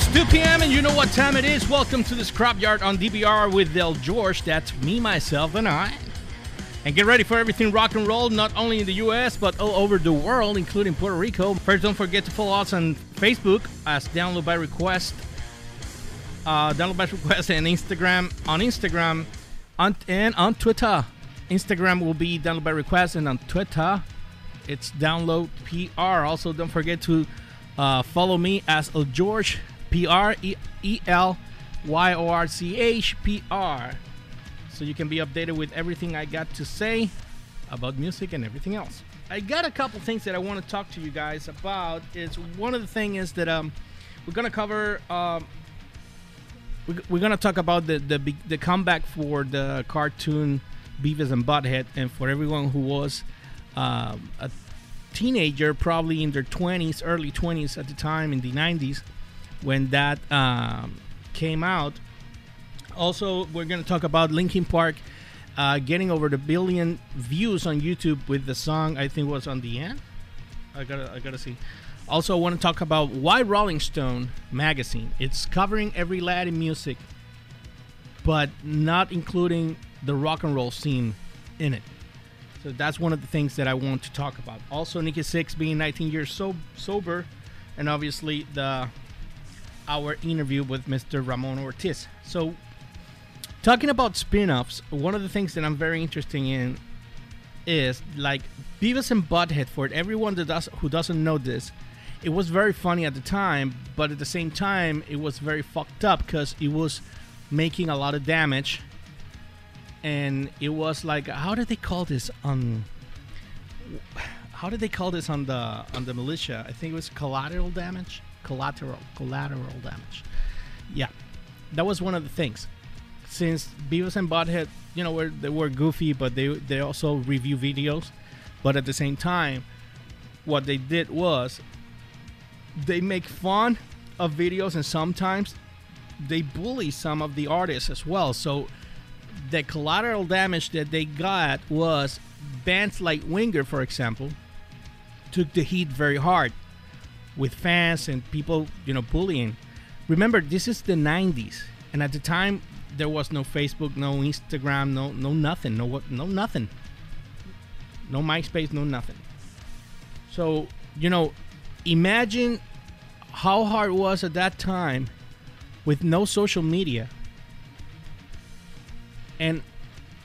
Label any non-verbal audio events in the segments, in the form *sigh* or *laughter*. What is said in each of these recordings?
It's 2 p.m. and you know what time it is. Welcome to the Scrapyard on DBR with Del George. That's me, myself, and I. And get ready for everything rock and roll, not only in the US, but all over the world, including Puerto Rico. First, don't forget to follow us on Facebook as Download by Request. Uh, download by Request and Instagram. On Instagram on, and on Twitter. Instagram will be Download by Request, and on Twitter, it's Download PR. Also, don't forget to uh, follow me as El George P R E E L Y O R C H P R. So you can be updated with everything I got to say about music and everything else. I got a couple things that I want to talk to you guys about. Is one of the thing is that um, we're gonna cover. Um, we- we're gonna talk about the the the comeback for the cartoon Beavis and Butthead, and for everyone who was um, a teenager, probably in their 20s, early 20s at the time in the 90s when that um, came out. Also, we're going to talk about Linkin Park uh, getting over the billion views on YouTube with the song I think was on the end. I gotta, I gotta see. Also, I want to talk about why Rolling Stone magazine. It's covering every Latin music, but not including the rock and roll scene in it. So that's one of the things that I want to talk about. Also, Nikki Sixx being 19 years so sober, and obviously the our interview with Mr. Ramon Ortiz. So, talking about spin-offs, one of the things that I'm very interested in is like Beavis and Butthead. For everyone that does who doesn't know this, it was very funny at the time, but at the same time, it was very fucked up because it was making a lot of damage and it was like how did they call this on how did they call this on the on the militia i think it was collateral damage collateral collateral damage. Yeah that was one of the things. Since beavis and butthead you know were they were goofy but they they also review videos. But at the same time what they did was they make fun of videos and sometimes they bully some of the artists as well. So the collateral damage that they got was bands like Winger, for example, took the heat very hard with fans and people, you know, bullying. Remember, this is the 90s, and at the time there was no Facebook, no Instagram, no no nothing, no what, no nothing, no MySpace, no nothing. So you know, imagine how hard it was at that time with no social media and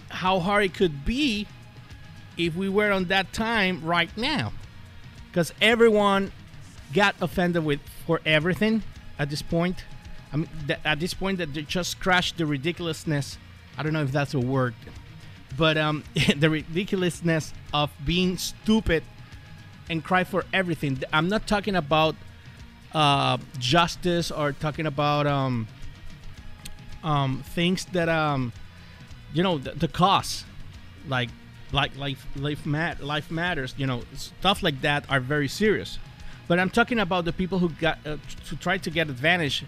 how hard it could be if we were on that time right now because everyone got offended with for everything at this point. I mean th- at this point that they just crashed the ridiculousness i don't know if that's a word but um *laughs* the ridiculousness of being stupid and cry for everything. I'm not talking about uh, justice or talking about um, um, things that um, you know the, the costs like like life life mat life matters you know stuff like that are very serious but i'm talking about the people who got uh, to try to get advantage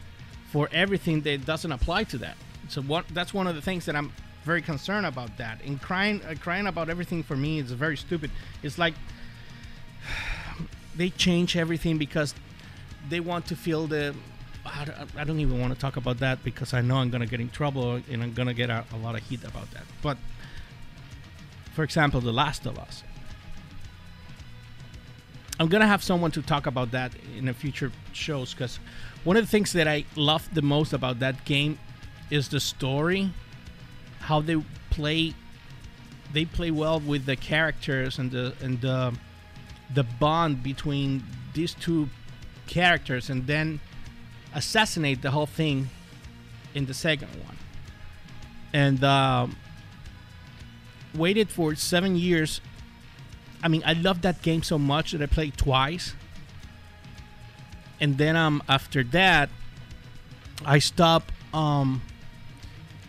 for everything that doesn't apply to that. So what that's one of the things that i'm very concerned about that. And crying uh, crying about everything for me is very stupid. It's like *sighs* they change everything because they want to feel the I don't- even want to talk about that because I know I'm gonna get in trouble and I'm gonna get a, a lot of heat about that. But for example, The Last of Us, I'm gonna have someone to talk about that in the future shows because one of the things that I love the most about that game is the story, how they play. They play well with the characters and the and the the bond between these two characters, and then assassinate the whole thing in the second one. And um, waited for seven years. I mean, I love that game so much that I played twice. And then um, after that, I stopped. Um,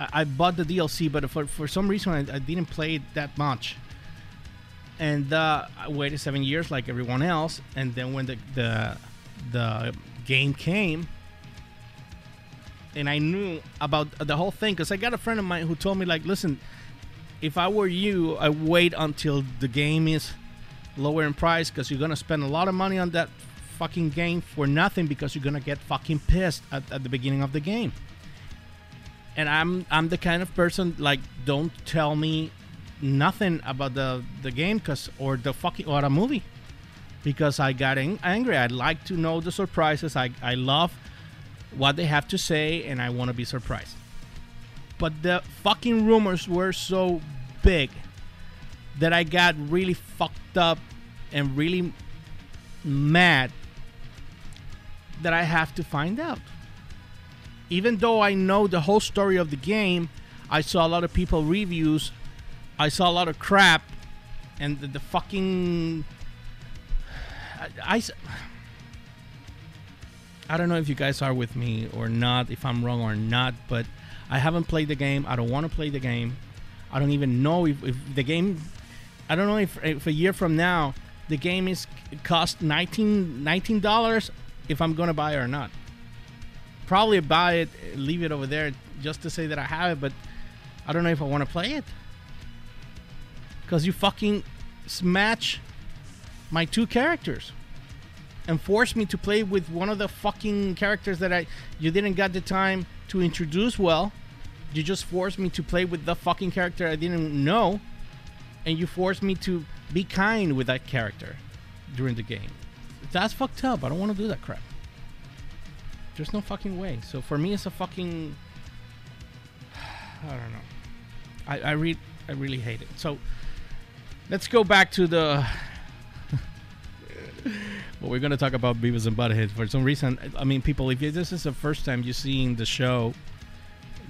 I, I bought the DLC, but for, for some reason I, I didn't play it that much. And uh, I waited seven years like everyone else. And then when the the, the game came, and I knew about the whole thing because I got a friend of mine who told me like, listen, if I were you, I wait until the game is lower in price because you're gonna spend a lot of money on that fucking game for nothing because you're gonna get fucking pissed at, at the beginning of the game. And I'm I'm the kind of person like don't tell me nothing about the the game cause or the fucking or a movie because I got ang- angry. I'd like to know the surprises. I I love what they have to say and I want to be surprised. But the fucking rumors were so big that I got really fucked up and really mad that I have to find out. Even though I know the whole story of the game, I saw a lot of people reviews, I saw a lot of crap, and the, the fucking. I, I, I don't know if you guys are with me or not, if I'm wrong or not, but I haven't played the game. I don't want to play the game. I don't even know if, if the game. I don't know if, if a year from now the game is cost 19 dollars if I'm gonna buy it or not. Probably buy it, leave it over there just to say that I have it, but I don't know if I want to play it because you fucking smash my two characters and force me to play with one of the fucking characters that I you didn't got the time to introduce well. You just forced me to play with the fucking character I didn't know, and you force me to be kind with that character during the game. That's fucked up. I don't want to do that crap. There's no fucking way. So for me, it's a fucking. *sighs* I don't know. I I read. I really hate it. So let's go back to the. *laughs* well, we're gonna talk about Beavis and Butthead for some reason. I mean, people, if this is the first time you're seeing the show,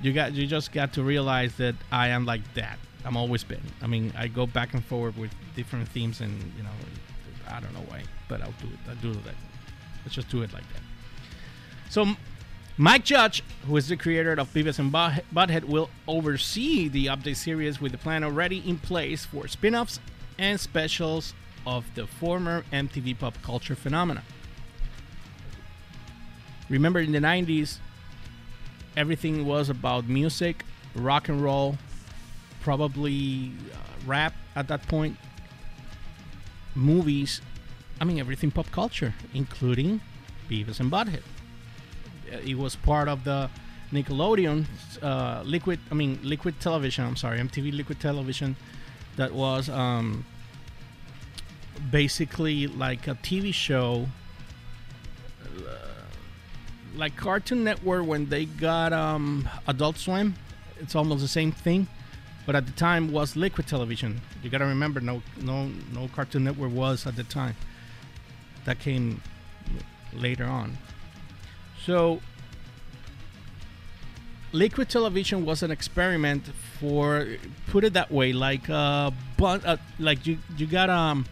you got you just got to realize that I am like that. I'm always been. I mean, I go back and forward with different themes, and you know, I don't know why, but I'll do it. I'll do that. Let's just do it like that. So, Mike Judge, who is the creator of Beavis and Butthead, will oversee the update series with the plan already in place for spin-offs and specials of the former MTV pop culture phenomena. Remember, in the 90s, everything was about music, rock and roll, probably uh, rap at that point, movies, I mean everything pop culture, including Beavis and Butthead. Uh, it was part of the Nickelodeon uh, liquid, I mean liquid television. I'm sorry, MTV liquid television. That was um, basically like a TV show, uh, like Cartoon Network when they got um, Adult Swim. It's almost the same thing but at the time was liquid television. You got to remember, no, no, no Cartoon Network was at the time. That came later on. So, liquid television was an experiment for, put it that way, like uh, but uh, like you you got um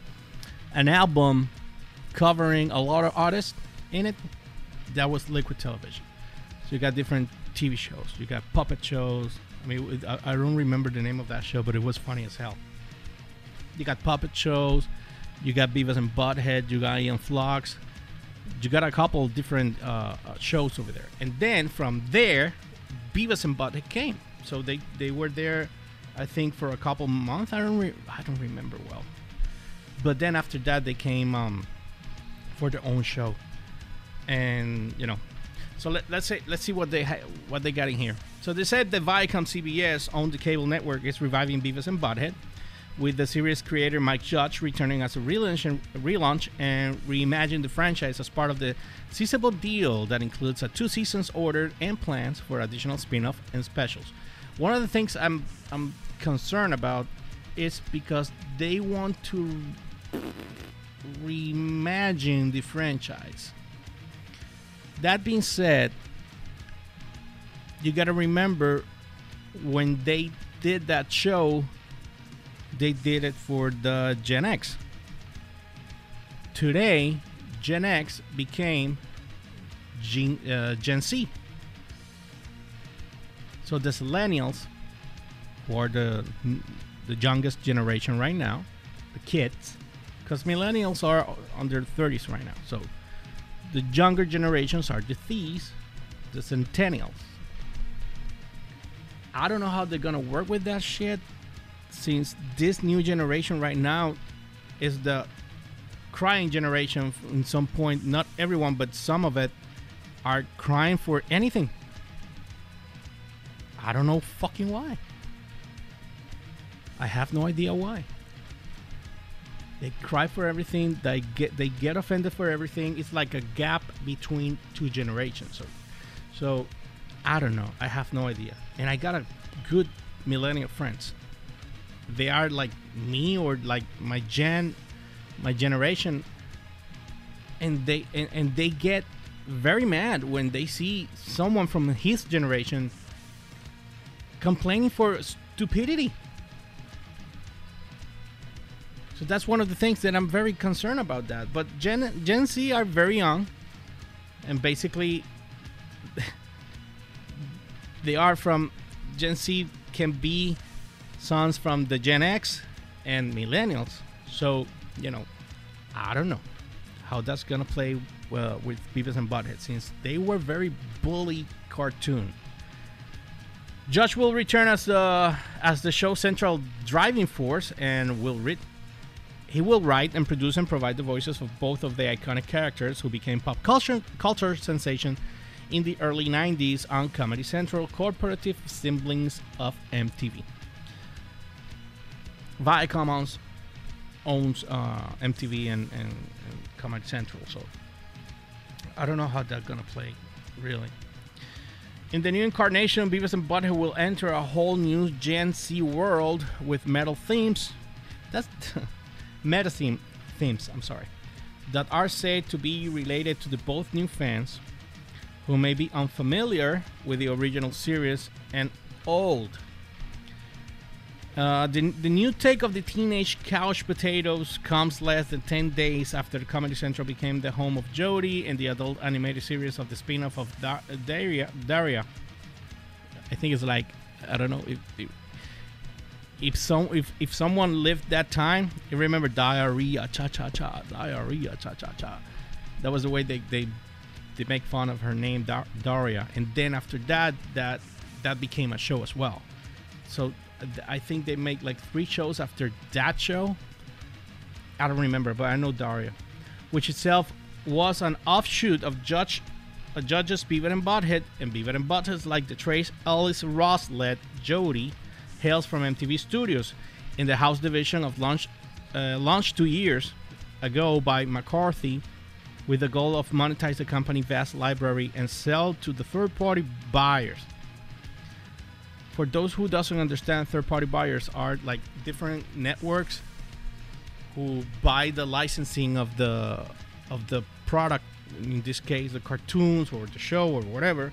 an album covering a lot of artists in it. That was liquid television. So you got different TV shows. You got puppet shows, I mean, I, I don't remember the name of that show, but it was funny as hell. You got puppet shows, you got Beavis and Butthead, you got Aeon Flux, you got a couple different uh, uh, shows over there, and then from there, Beavis and Butthead came. So they they were there, I think, for a couple months. I don't re- I don't remember well, but then after that they came um, for their own show, and you know, so let, us say let's see what they ha- what they got in here. So they said that Viacom CBS owned the cable network is reviving Beavis and Butthead, with the series creator Mike Judge returning as a relaunch and, relaunch and reimagine the franchise as part of the sizable deal that includes a two seasons ordered and plans for additional spin-off and specials. One of the things I'm I'm concerned about is because they want to reimagine the franchise. That being said, you got to remember when they did that show, they did it for the Gen X. Today, Gen X became Gen, uh, Gen C. So the millennials, who are the the youngest generation right now, the kids, because millennials are under 30s right now. So the younger generations are the thieves, the centennials. I don't know how they're gonna work with that shit since this new generation right now is the crying generation in some point. Not everyone, but some of it are crying for anything. I don't know fucking why. I have no idea why. They cry for everything. They get they get offended for everything. It's like a gap between two generations. So, so I don't know. I have no idea. And I got a good millennial friends. They are like me or like my gen, my generation, and they and, and they get very mad when they see someone from his generation complaining for stupidity. So that's one of the things that I'm very concerned about that. But Gen Gen Z are very young, and basically *laughs* they are from Gen Z can be sons from the Gen X and millennials. So you know, I don't know how that's gonna play with Beavis and Butthead since they were very bully cartoon. Judge will return as the as the show central driving force and will read. He will write and produce and provide the voices of both of the iconic characters who became pop culture culture sensation in the early 90s on Comedy Central, corporative siblings of MTV. Viacom owns, owns uh, MTV and, and, and Comedy Central, so I don't know how that's gonna play, really. In the new incarnation, Beavis and Butthead will enter a whole new Gen Z world with metal themes. That's *laughs* meta theme, themes. I'm sorry, that are said to be related to the both new fans, who may be unfamiliar with the original series and old. Uh, the, the new take of the teenage couch potatoes comes less than 10 days after Comedy Central became the home of Jodie and the adult animated series of the spin off of da- Daria, Daria. I think it's like, I don't know if, if if some if, if someone lived that time, you remember diarrhea, cha cha cha, diarrhea, cha cha cha. That was the way they they they make fun of her name, Dar- Daria, and then after that, that that became a show as well. So I think they make like three shows after that show. I don't remember, but I know Daria, which itself was an offshoot of Judge a Judge's Beaver and Butthead, and Beaver and Butthead like the Tracee Ellis Ross led Jodie hails from MTV Studios in the House division of launch, uh, launched two years ago by McCarthy with the goal of monetize the company's vast library and sell to the third-party buyers. For those who doesn't understand, third-party buyers are like different networks who buy the licensing of the of the product. In this case, the cartoons or the show or whatever.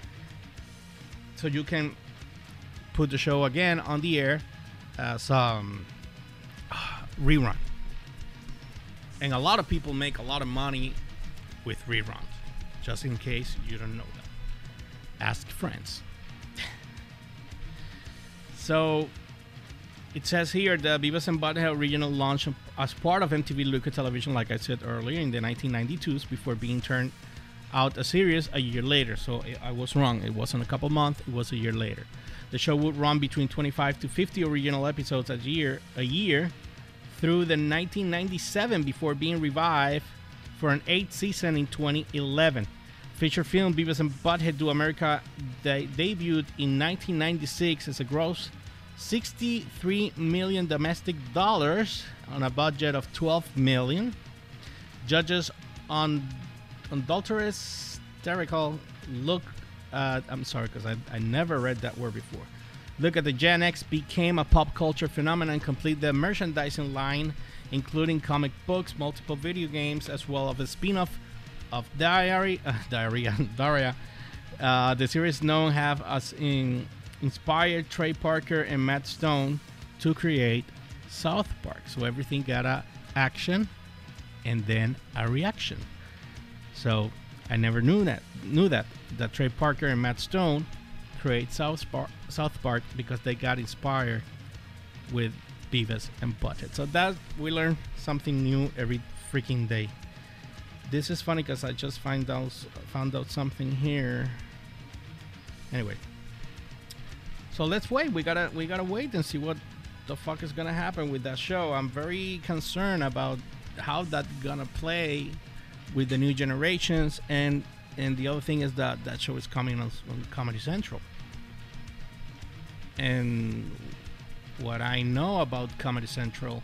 So you can put the show again on the air as um, rerun. And a lot of people make a lot of money with reruns. Just in case you don't know that, ask friends. *laughs* so it says here the Beavis and Butthead original launched as part of MTV Luca Television, like I said earlier, in the 1992s before being turned out a series a year later. So I was wrong. It wasn't a couple months. It was a year later. The show would run between 25 to 50 original episodes a year, a year through the 1997 before being revived for an eighth season in 2011. Feature film Beavis and Butthead Do America de- debuted in 1996 as a gross 63 million domestic dollars on a budget of 12 million. Judges on adulterous hysterical look uh, I'm sorry because I, I never read that word before. Look at the Gen X became a pop culture phenomenon, complete the merchandising line, including comic books, multiple video games, as well as a spin-off of Diary, uh, *laughs* Diarrhea, *laughs* Daria. Uh, the series known have us in inspired Trey Parker and Matt Stone to create South Park. So everything got a action and then a reaction. So I never knew that knew that that Trey Parker and Matt Stone create South Park, South Park because they got inspired with Beavis and Butthead. So that we learn something new every freaking day. This is funny because I just find out found out something here. Anyway, so let's wait. We gotta we gotta wait and see what the fuck is gonna happen with that show. I'm very concerned about how that gonna play with the new generations and and the other thing is that that show is coming on, on Comedy Central. And what I know about Comedy Central,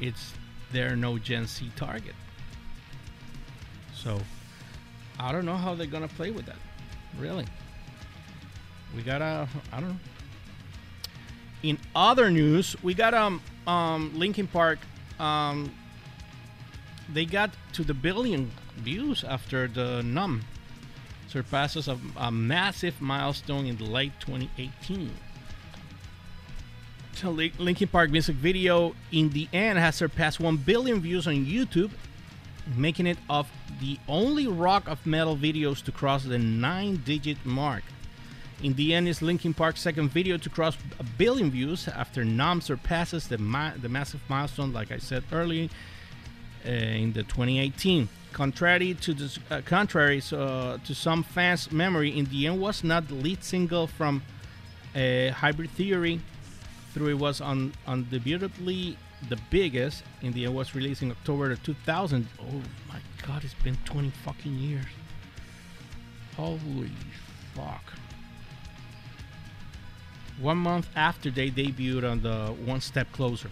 it's they're no Gen Z target. So I don't know how they're gonna play with that. Really. We gotta I don't know. In other news, we got um um Linkin Park um they got to the billion views after the Numb surpasses a, a massive milestone in the late 2018. So Linkin Park music video in the end has surpassed 1 billion views on YouTube, making it of the only rock of metal videos to cross the 9-digit mark. In the end, is Linkin Park's second video to cross a billion views after Numb surpasses the, ma- the massive milestone, like I said earlier, uh, in the 2018. Contrary to the uh, contrary uh, to some fans' memory, in the end was not the lead single from uh, Hybrid Theory, through it was on undebatably the biggest. In the end, was released in October of 2000. Oh my God, it's been 20 fucking years. Holy fuck! One month after they debuted on the One Step Closer,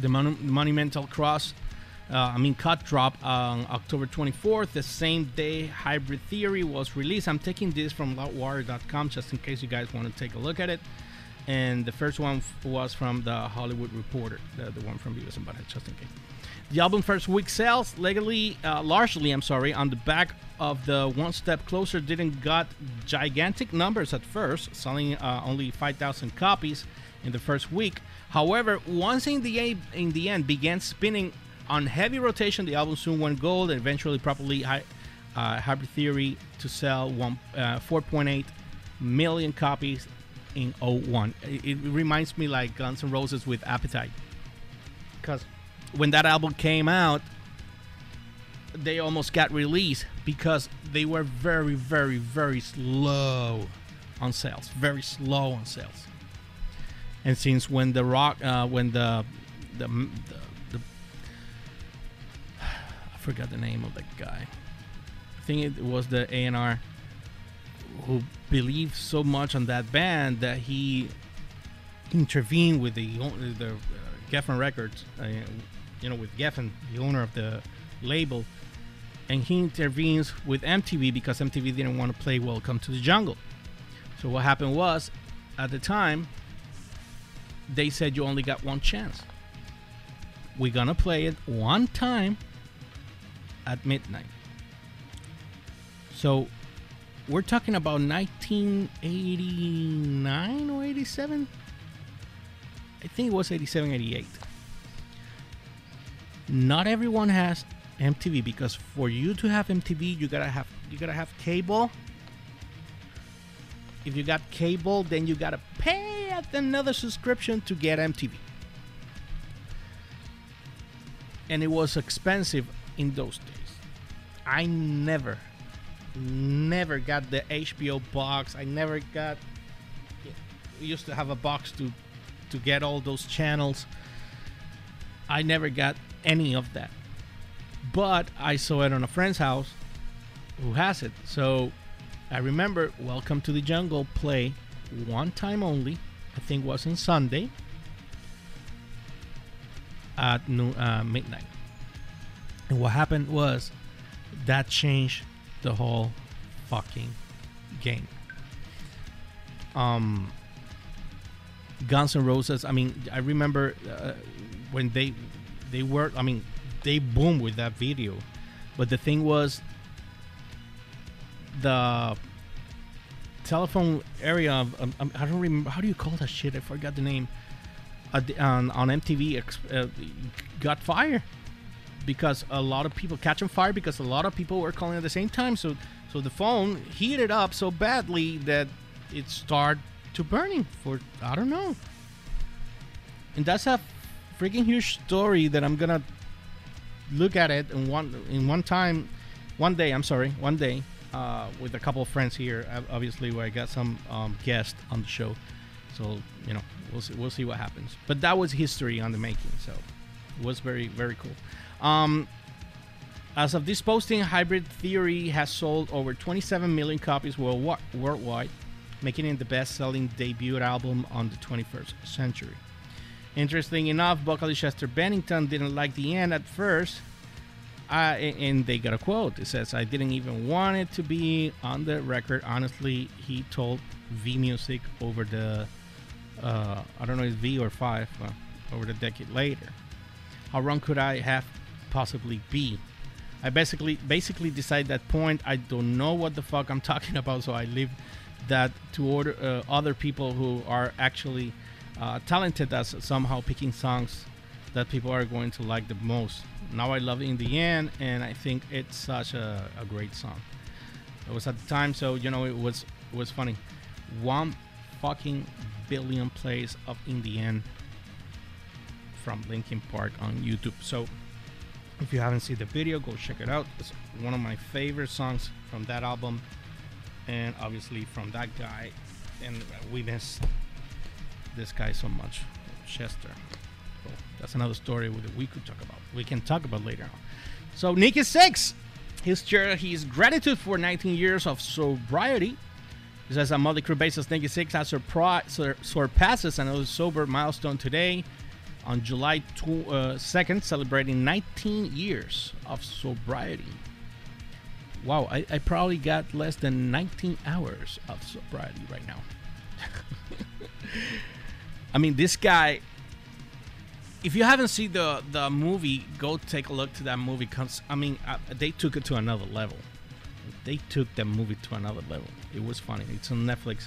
the Mon- Monumental Cross uh, I mean, Cut dropped on October 24th, the same day Hybrid Theory was released. I'm taking this from loudwire.com just in case you guys want to take a look at it. And the first one was from the Hollywood Reporter, the, the one from Beavis and Butthead, just in case. The album first week sales legally, uh, largely, I'm sorry, on the back of the One Step Closer didn't got gigantic numbers at first, selling uh, only 5,000 copies in the first week. However, once in the in the end began spinning on heavy rotation, the album soon went gold and eventually properly uh, Hybrid Theory to sell one, uh, 4.8 million copies in 01. It, it, reminds me like Guns N' Roses with Appetite. Because when that album came out, they almost got released because they were very, very, very slow on sales. Very slow on sales. And since when the rock, uh, when the, the, the forgot the name of the guy. I think it was the A&R who believed so much on that band that he intervened with the the uh, Geffen Records, uh, you know, with Geffen, the owner of the label, and he intervenes with MTV because MTV didn't want to play Welcome to the Jungle. So what happened was, at the time, they said you only got one chance. We're gonna play it one time at midnight. So we're talking about 1989 or 87? I think it was 87, 88. Not everyone has MTV because for you to have MTV, you gotta have you gotta have cable. If you got cable, then you gotta pay at another subscription to get MTV. And it was expensive in those days. I never, never got the HBO box. I never got. We used to have a box to to get all those channels. I never got any of that, but I saw it on a friend's house who has it. So I remember Welcome to the Jungle play one time only. I think was on Sunday at noon, uh, midnight. And what happened was that changed the whole fucking game. Um, Guns N' Roses. I mean, I remember uh, when they they were. I mean, they boomed with that video, but the thing was the telephone area of um, um I don't remember how do you call that shit. I forgot the name. Uh, on on MTV uh, got fire because a lot of people catch on fire because a lot of people were calling at the same time. So so the phone heated up so badly that it started to burning for I don't know. And that's a freaking huge story that I'm gonna look at it in one in one time, one day. I'm sorry, one day uh, with a couple of friends here. Obviously, where I got some um, guests on the show. So you know, we'll see, we'll see what happens. But that was history on the making. So was very very cool. Um, as of this posting, Hybrid Theory has sold over 27 million copies worldwide, making it the best-selling debut album on the 21st century. Interesting enough, vocalist Chester Bennington didn't like the end at first, uh, and they got a quote. It says, "I didn't even want it to be on the record. Honestly, he told V Music over the, uh, I don't know, V or five, uh, over the decade later. How wrong could I have possibly be? I basically basically decide that point. I don't know what the fuck I'm *laughs* talking about, so I leave that to order uh, other people who are actually uh, talented as somehow picking songs that people are going to like the most. Now I love In the End, and I think it's such a, a great song. It was at the time, so you know it was it was funny. One fucking billion plays of In the End from Linkin Park on YouTube. So if you haven't seen the video, go check it out. It's one of my favorite songs from that album, and obviously from that guy. And we miss this guy so much, Chester. So that's another story that we could talk about. We can talk about later on. So Nikki Sixx, his his gratitude for 19 years of sobriety. He says on Mötley Crüe basis, Nikki Sixx has surpri- sur- surpasses another sober milestone today on July 2nd, uh, celebrating 19 years of sobriety. Wow, I, I probably got less than 19 hours of sobriety right now. *laughs* I mean, this guy. If you haven't seen the the movie, go take a look to that movie. Cause I mean, uh, they took it to another level. They took that movie to another level. It was funny. It's on Netflix,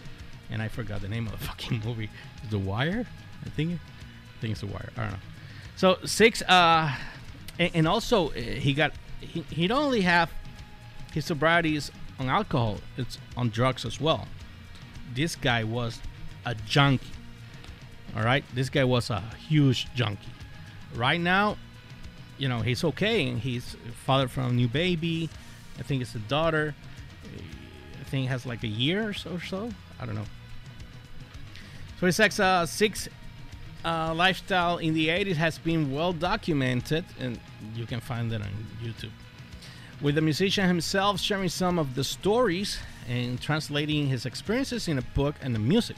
and I forgot the name of the *laughs* fucking movie. The Wire, I think think it's a wire. I don't know. So Sixx, uh, and, and also uh, he got he he don't only have his sobriety is on alcohol; it's on drugs as well. This guy was a junkie. All right, this guy was a huge junkie. Right now, you know he's okay, and he's father from a new baby. I think it's a daughter. I think has like a year or so. Or so. I don't know. So his ex uh, six uh, lifestyle in the 80s has been well documented, and you can find it on YouTube. With the musician himself sharing some of the stories and translating his experiences in a book and the music.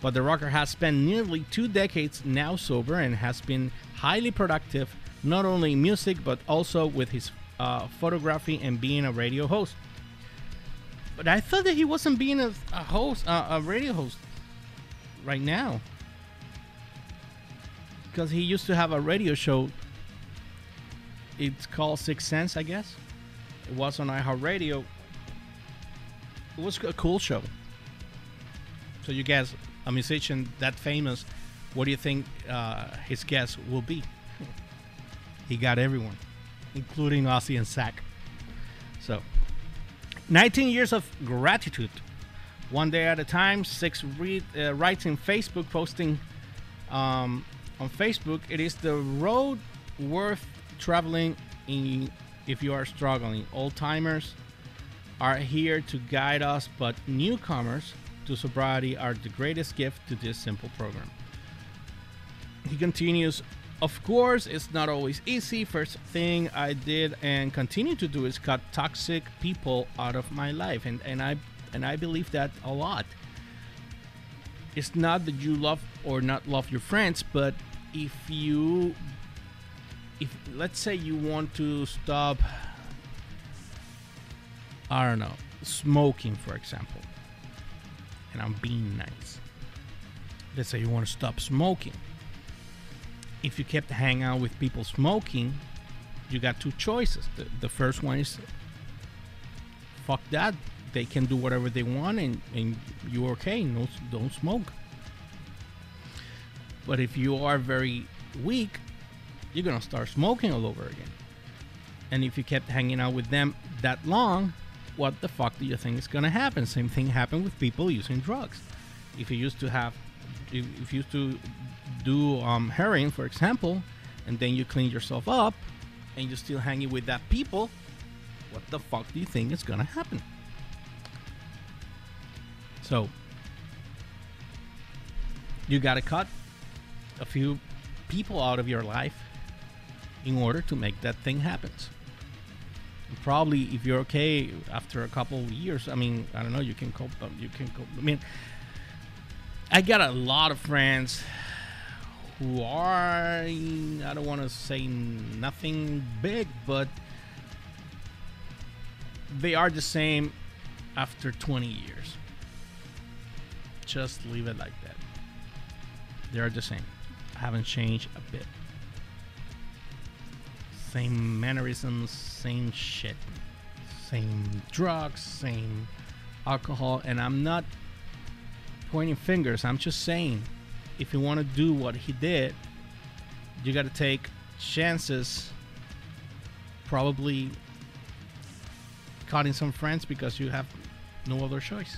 But the rocker has spent nearly two decades now sober and has been highly productive, not only in music but also with his uh, photography and being a radio host. But I thought that he wasn't being a, a host, uh, a radio host, right now because he used to have a radio show. It's called Sixx Sense, I guess. It was on iHeartRadio. It was a cool show. So you guess a musician that famous, what do you think uh, his guest will be? he got everyone, including Ozzy and Zach. So, 19 years of gratitude. One day at a time. Sixx read, uh, writes in Facebook, posting um, on Facebook, it is the road worth traveling in if you are struggling. Old timers are here to guide us, but newcomers to sobriety are the greatest gift to this simple program. He continues, of course, it's not always easy. First thing I did and continue to do is cut toxic people out of my life, and, and I and I believe that a lot. It's not that you love or not love your friends, but if you if let's say you want to stop I don't know, smoking for example. And I'm being nice. Let's say you want to stop smoking. If you kept hanging out with people smoking, you got two choices. The, the first one is fuck that. They can do whatever they want and, and you're okay. No, don't smoke. But if you are very weak, you're gonna start smoking all over again. And if you kept hanging out with them that long, what the fuck do you think is gonna happen? Same thing happened with people using drugs. If you used to have, if you used to do um, heroin, for example, and then you clean yourself up, and you're still hanging with that people, what the fuck do you think is gonna happen? So, you gotta cut a few people out of your life in order to make that thing happen. Probably, if you're okay after a couple of years, I mean, I don't know, you can cope. You can cope. I mean, I got a lot of friends who are, I don't want to say nothing big, but they are the same after 20 years. Just leave it like that. They are the same. Haven't changed a bit. Same mannerisms, same shit. Same drugs, same alcohol. And I'm not pointing fingers. I'm just saying if you want to do what he did, you got to take chances. Probably cutting some friends because you have no other choice.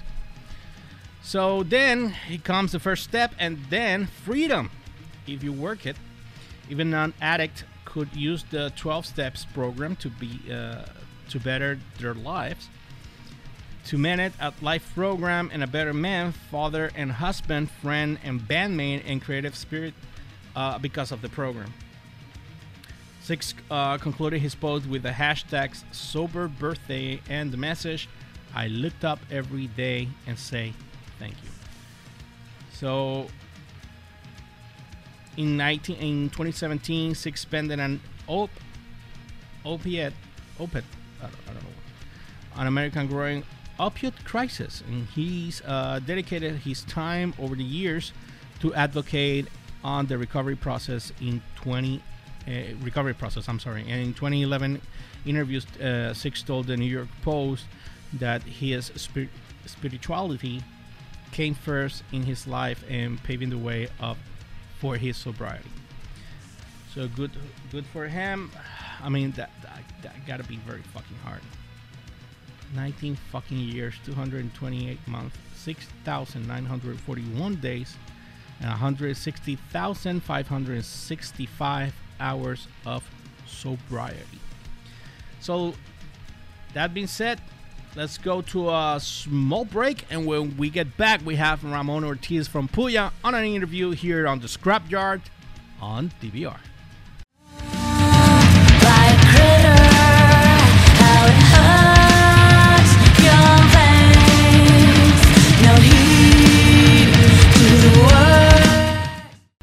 So then he comes the first step, and then freedom. If you work it, even an addict could use the 12 steps program to be uh, to better their lives. To manage a life program and a better man, father and husband, friend and bandmate, and creative spirit uh, because of the program. Sixx uh, concluded his post with the hashtags sober birthday and the message I looked up every day and say thank you. So in 19 in 2017, Sixx spending an op, opiate, opiate, I don't, I don't know, an American growing opiate crisis, and he's uh, dedicated his time over the years to advocate on the recovery process in 20 uh, recovery process. I'm sorry. And in 2011, interviews uh, Sixx told the New York Post that his spir- spirituality came first in his life and paving the way up for his sobriety. So good, good for him. I mean, that, that, that gotta be very fucking hard. 19 fucking years, 228 months, 6,941 days, and 160,565 hours of sobriety. So, that being said, let's go to a small break. And when we get back, we have Ramon Ortiz from Puya on an interview here on the Scrapyard on DBR.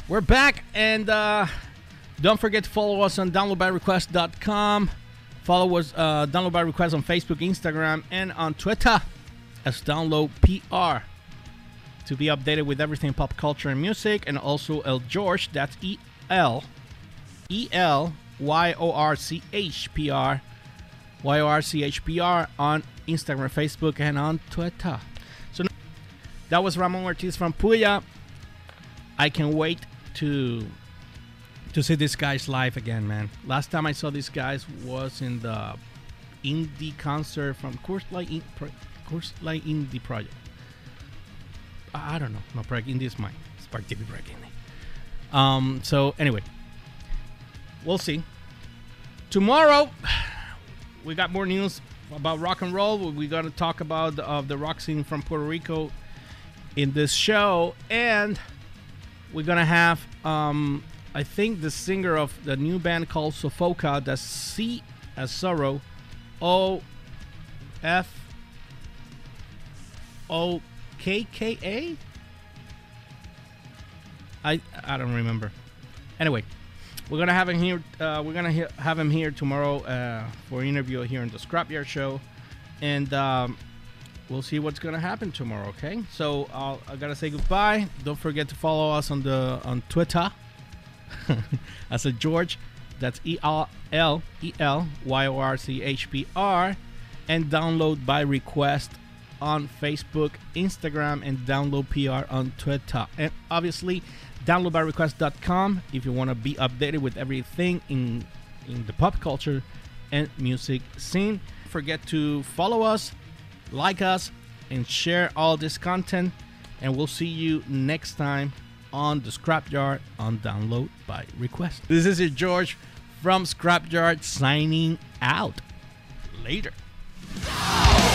We're back, and uh, don't forget to follow us on downloadbyrequest.com. Follow us, uh, download by request on Facebook, Instagram, and on Twitter as Download PR to be updated with everything pop culture and music, and also El George. That's E L E L Y O R C H P R Y O R C H P R on Instagram, Facebook, and on Twitter. So that was Ramon Ortiz from Puya. I can wait to to see these guys live again, man. Last time I saw these guys was in the indie concert from Coors Light, in, Coors Light Indie Project. I don't know. No, Project Indie is mine. Spark TV Project Indie. Um. So anyway, we'll see. Tomorrow, *sighs* we got more news about rock and roll. We're gonna talk about uh, the rock scene from Puerto Rico in this show, and we're gonna have um, I think the singer of the new band called Sofoka, that's C as sorrow, O F O K K A. I I don't remember. Anyway, we're gonna have him here. Uh, we're gonna ha- have him here tomorrow uh, for an interview here in the Scrapyard Show, and. Um, we'll see what's gonna happen tomorrow. Okay, so I'll, I gotta say goodbye. Don't forget to follow us on the on Twitter. *laughs* I said George. That's E R L E L Y O R C H P R, and download by request on Facebook, Instagram, and download PR on Twitter. And obviously, downloadbyrequest.com if you want to be updated with everything in in the pop culture and music scene. Forget to follow us like us, and share all this content. And we'll see you next time on the Scrapyard on download by request. This is it, George from Scrapyard signing out. Later. Oh,